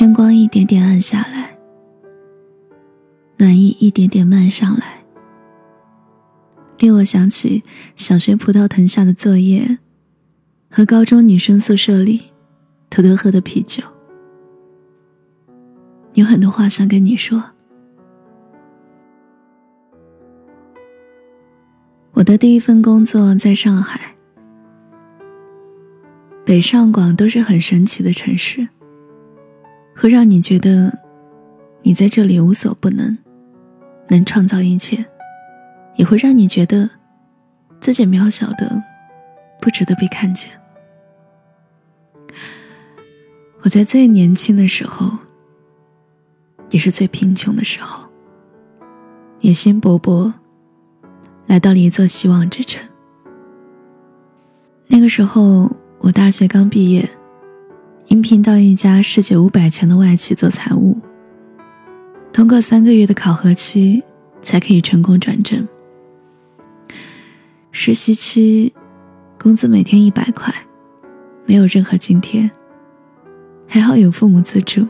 天光一点点暗下来，暖意一点点漫上来，令我想起小学葡萄藤下的作业，和高中女生宿舍里偷偷喝的啤酒。有很多话想跟你说。我的第一份工作在上海，北上广都是很神奇的城市，会让你觉得你在这里无所不能，能创造一切，也会让你觉得自己渺小的不值得被看见。我在最年轻的时候，也是最贫穷的时候，野心勃勃。来到了一座希望之城。那个时候，我大学刚毕业，应聘到一家世界五百强的外企做财务。通过三个月的考核期，才可以成功转正。实习期，工资每天一百块，没有任何津贴。还好有父母资助，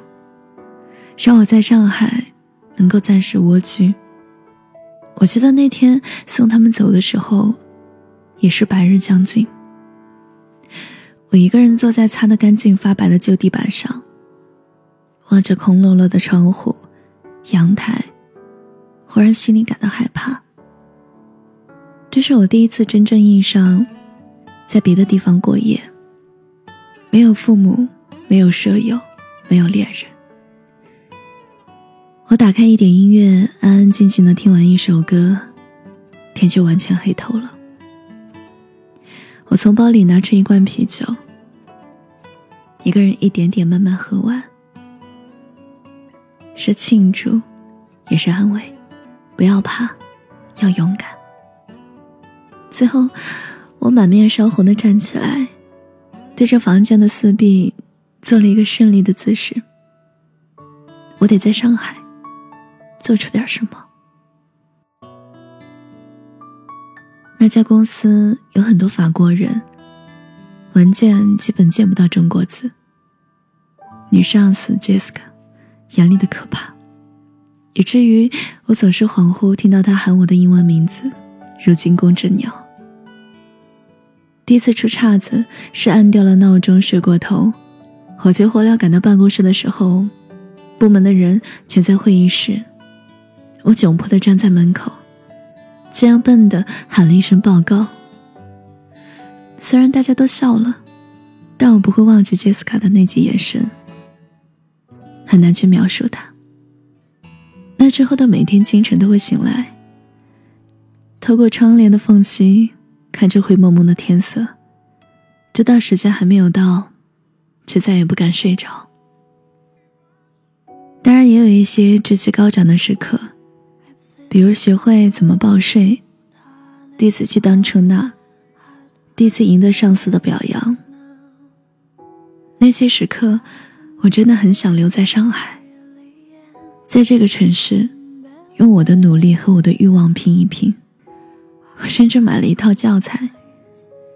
让我在上海能够暂时蜗居。我记得那天送他们走的时候，也是白日将近。我一个人坐在擦得干净发白的旧地板上，望着空落落的窗户、阳台，忽然心里感到害怕。这是我第一次真正意义上在别的地方过夜，没有父母，没有舍友，没有恋人。我打开一点音乐，安安静静的听完一首歌，天就完全黑透了。我从包里拿出一罐啤酒，一个人一点点慢慢喝完，是庆祝，也是安慰。不要怕，要勇敢。最后，我满面烧红的站起来，对着房间的四壁做了一个胜利的姿势。我得在上海。做出点什么？那家公司有很多法国人，文件基本见不到中国字。女上司 Jessica 严厉的可怕，以至于我总是恍惚听到她喊我的英文名字，如惊弓之鸟。第一次出岔子是按掉了闹钟睡过头，火急火燎赶到办公室的时候，部门的人全在会议室。我窘迫地站在门口，这样笨的喊了一声报告。虽然大家都笑了，但我不会忘记杰斯卡的那记眼神。很难去描述它。那之后的每天清晨都会醒来，透过窗帘的缝隙看着灰蒙蒙的天色，知道时间还没有到，却再也不敢睡着。当然，也有一些志气高涨的时刻。比如学会怎么报税，第一次去当出纳，第一次赢得上司的表扬。那些时刻，我真的很想留在上海，在这个城市，用我的努力和我的欲望拼一拼。我甚至买了一套教材，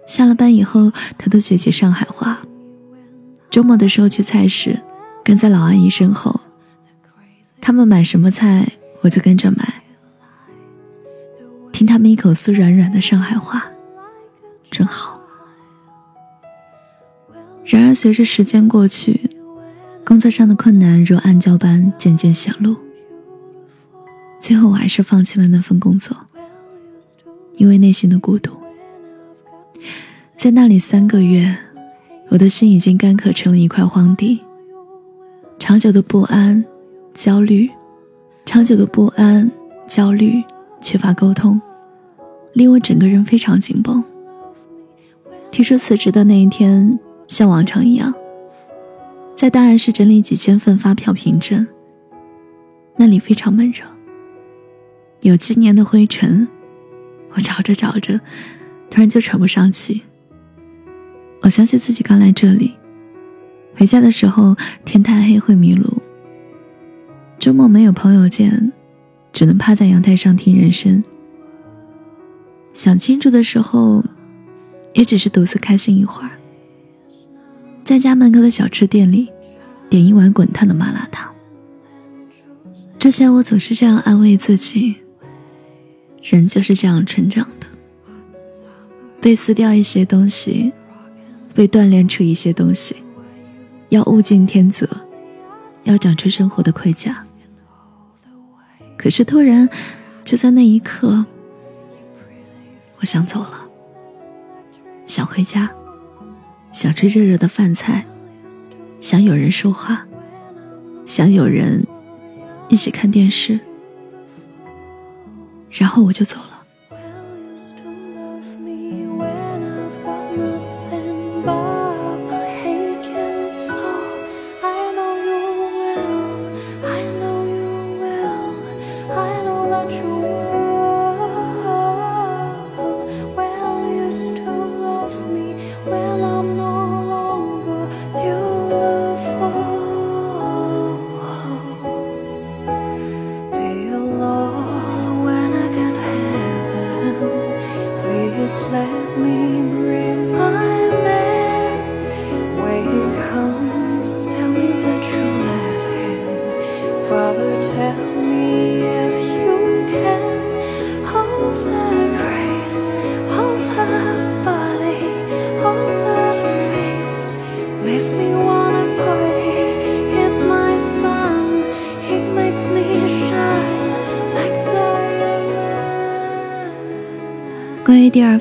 下了班以后，偷偷学起上海话。周末的时候去菜市，跟在老阿姨身后，他们买什么菜，我就跟着买。听他们一口酥软软的上海话，真好。然而，随着时间过去，工作上的困难如暗礁般渐渐显露。最后，我还是放弃了那份工作，因为内心的孤独。在那里三个月，我的心已经干渴成了一块荒地。长久的不安、焦虑，长久的不安、焦虑。缺乏沟通，令我整个人非常紧绷。提出辞职的那一天，像往常一样，在档案室整理几千份发票凭证。那里非常闷热，有今年的灰尘。我找着找着，突然就喘不上气。我相信自己刚来这里，回家的时候天太黑会迷路。周末没有朋友见。只能趴在阳台上听人声。想庆祝的时候，也只是独自开心一会儿。在家门口的小吃店里，点一碗滚烫的麻辣烫。之前我总是这样安慰自己：人就是这样成长的，被撕掉一些东西，被锻炼出一些东西，要物竞天择，要长出生活的盔甲。可是突然，就在那一刻，我想走了，想回家，想吃热热的饭菜。想有人说话，想有人一起看电视，然后我就走了。关于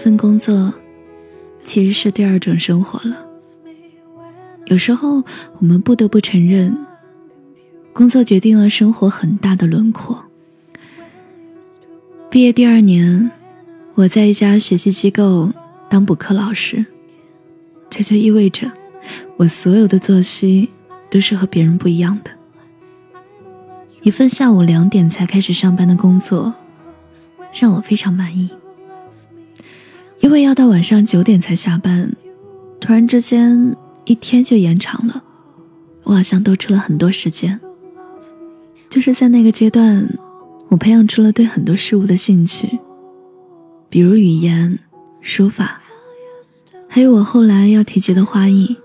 份工作，其实是第二种生活了。有时候我们不得不承认，工作决定了生活很大的轮廓。毕业第二年，我在一家学习机构当补课老师，这就意味着我所有的作息都是和别人不一样的。一份下午两点才开始上班的工作，让我非常满意。因为要到晚上九点才下班，突然之间一天就延长了，我好像多出了很多时间。就是在那个阶段，我培养出了对很多事物的兴趣，比如语言、书法，还有我后来要提及的花艺。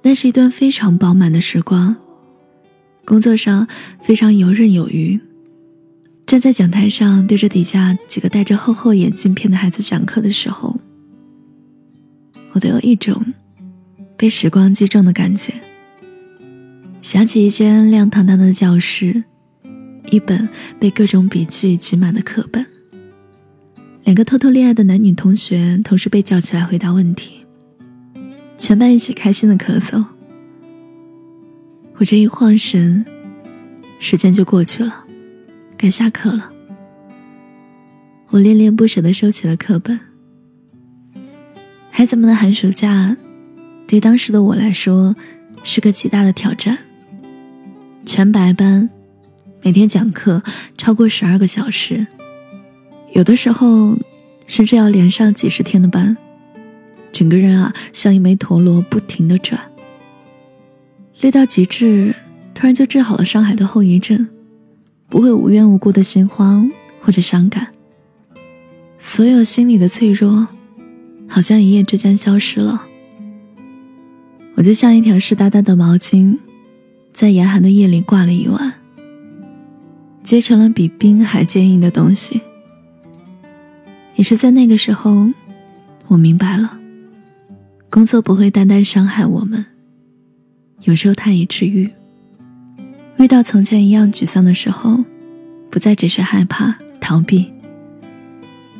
那是一段非常饱满的时光，工作上非常游刃有余。站在讲台上，对着底下几个戴着厚厚眼镜片的孩子讲课的时候，我都有一种被时光击中的感觉。想起一间亮堂堂的教室，一本被各种笔记挤满的课本，两个偷偷恋爱的男女同学同时被叫起来回答问题，全班一起开心的咳嗽。我这一晃神，时间就过去了。该下课了，我恋恋不舍地收起了课本。孩子们的寒暑假，对当时的我来说是个极大的挑战。全白班，每天讲课超过十二个小时，有的时候甚至要连上几十天的班，整个人啊像一枚陀螺不停地转。累到极致，突然就治好了上海的后遗症。不会无缘无故的心慌或者伤感，所有心里的脆弱，好像一夜之间消失了。我就像一条湿哒哒的毛巾，在严寒的夜里挂了一晚，结成了比冰还坚硬的东西。也是在那个时候，我明白了，工作不会单单伤害我们，有时候它也治愈。遇到从前一样沮丧的时候，不再只是害怕逃避，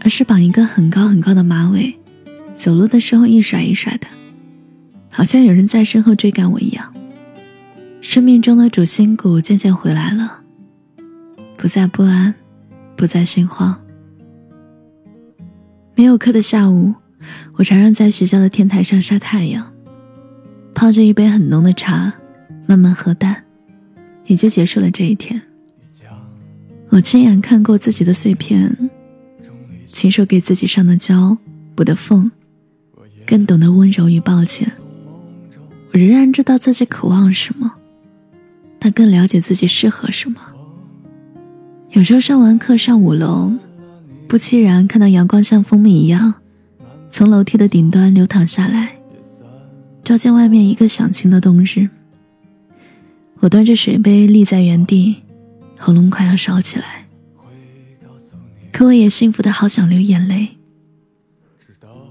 而是绑一个很高很高的马尾，走路的时候一甩一甩的，好像有人在身后追赶我一样。生命中的主心骨渐渐回来了，不再不安，不再心慌。没有课的下午，我常常在学校的天台上晒太阳，泡着一杯很浓的茶，慢慢喝淡。也就结束了这一天。我亲眼看过自己的碎片，亲手给自己上的胶补的缝，更懂得温柔与抱歉。我仍然知道自己渴望什么，但更了解自己适合什么。有时候上完课上五楼，不期然看到阳光像蜂蜜一样，从楼梯的顶端流淌下来，照见外面一个响晴的冬日。我端着水杯立在原地，喉咙快要烧起来。可我也幸福的好想流眼泪。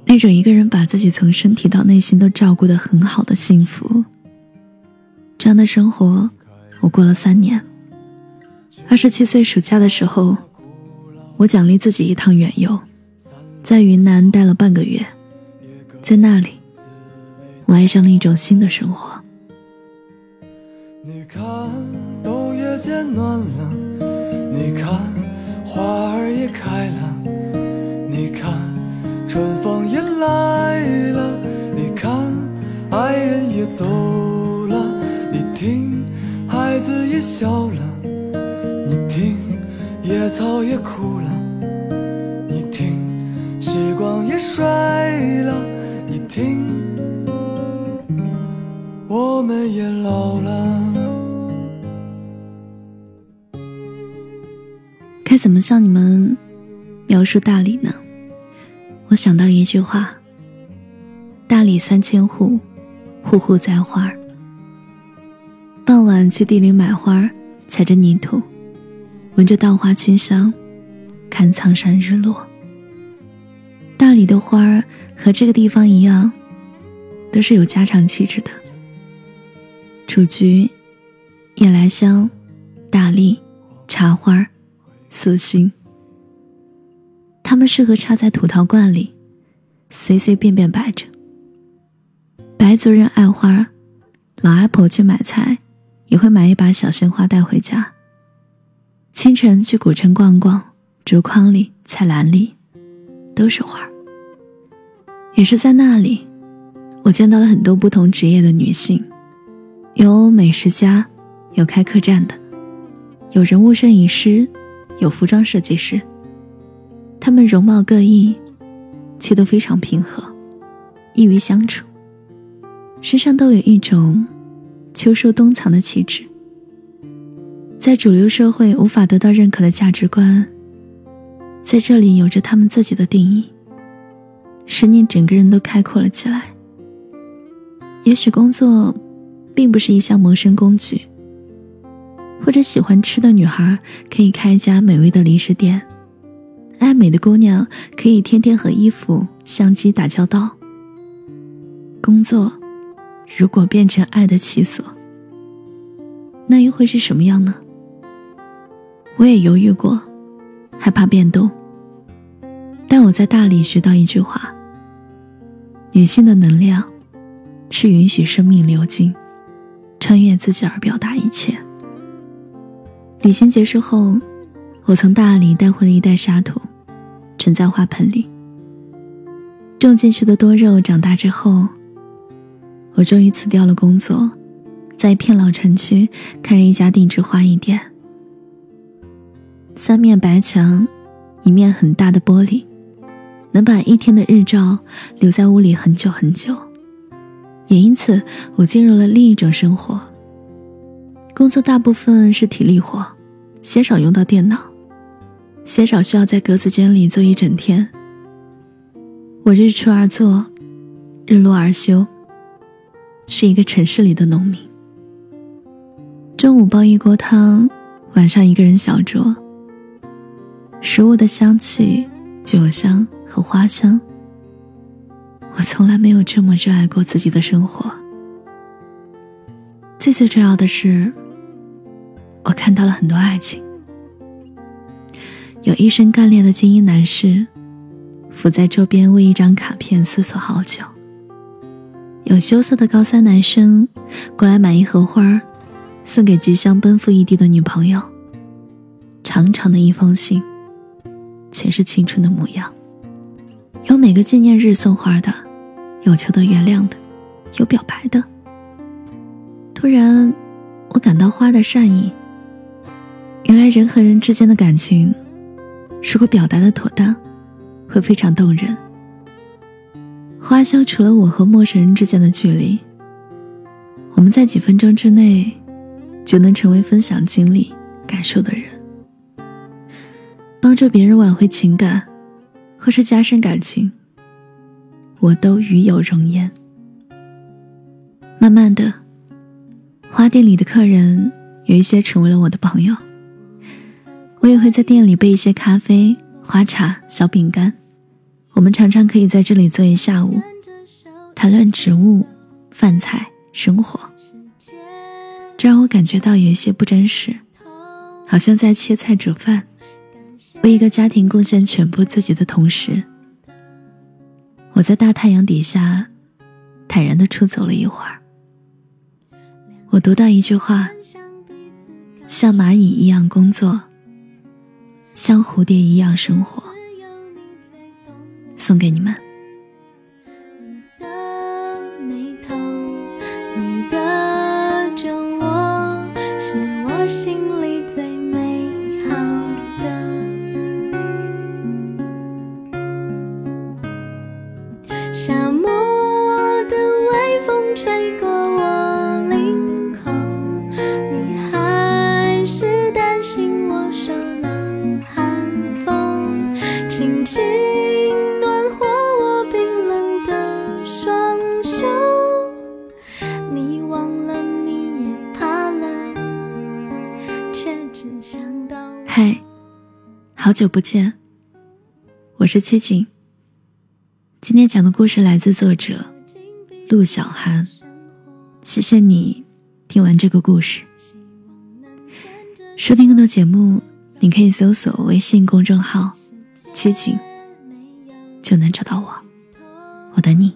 那种一个人把自己从身体到内心都照顾的很好的幸福，这样的生活，我过了三年。二十七岁暑假的时候，我奖励自己一趟远游，在云南待了半个月，在那里，我爱上了一种新的生活。你看，冬也渐暖了；你看，花儿也开了；你看，春风也来了；你看，爱人也走了；你听，孩子也笑了。你听野草也枯了，你听；时光也衰向你们描述大理呢？我想到了一句话：大理三千户，户户栽花。傍晚去地里买花，踩着泥土。闻着稻花清香，看苍山日落。大理的花儿和这个地方一样，都是有家常气质的。雏菊、夜来香、大丽、茶花、素心，它们适合插在土陶罐里，随随便便摆着。白族人爱花，老阿婆去买菜也会买一把小鲜花带回家。清晨去古城逛逛，竹筐里、菜篮里都是花也是在那里，我见到了很多不同职业的女性，有美食家，有开客栈的，有人物摄影师，有服装设计师。他们容貌各异，却都非常平和，易于相处，身上都有一种秋收冬藏的气质。在主流社会无法得到认可的价值观，在这里有着他们自己的定义，使你整个人都开阔了起来。也许工作并不是一项谋生工具，或者喜欢吃的女孩可以开一家美味的零食店，爱美的姑娘可以天天和衣服、相机打交道。工作如果变成爱的起所，那又会是什么样呢？我也犹豫过，害怕变动。但我在大理学到一句话：女性的能量，是允许生命流经，穿越自己而表达一切。旅行结束后，我从大理带回了一袋沙土，盛在花盆里。种进去的多肉长大之后，我终于辞掉了工作，在一片老城区开了一家定制花艺店。三面白墙，一面很大的玻璃，能把一天的日照留在屋里很久很久。也因此，我进入了另一种生活。工作大部分是体力活，鲜少用到电脑，鲜少需要在格子间里坐一整天。我日出而作，日落而休，是一个城市里的农民。中午煲一锅汤，晚上一个人小酌。食物的香气、酒香和花香，我从来没有这么热爱过自己的生活。最最重要的是，我看到了很多爱情。有一身干练的精英男士，伏在桌边为一张卡片思索好久；有羞涩的高三男生，过来买一盒花，送给即将奔赴异地的女朋友。长长的一封信。全是青春的模样，有每个纪念日送花的，有求得原谅的，有表白的。突然，我感到花的善意。原来人和人之间的感情，如果表达的妥当，会非常动人。花消除了我和陌生人之间的距离，我们在几分钟之内，就能成为分享经历、感受的人。帮助别人挽回情感，或是加深感情，我都与有荣焉。慢慢的，花店里的客人有一些成为了我的朋友，我也会在店里备一些咖啡、花茶、小饼干。我们常常可以在这里坐一下午，谈论植物、饭菜、生活。这让我感觉到有一些不真实，好像在切菜煮饭，为一个家庭贡献全部自己的同时，我在大太阳底下坦然地出走了一会儿。我读到一句话：像蚂蚁一样工作，像蝴蝶一样生活。送给你们。好久不见，我是七景。今天讲的故事来自作者陆小涵，谢谢你听完这个故事。收听更多节目，你可以搜索微信公众号“七景”，就能找到我。我等你。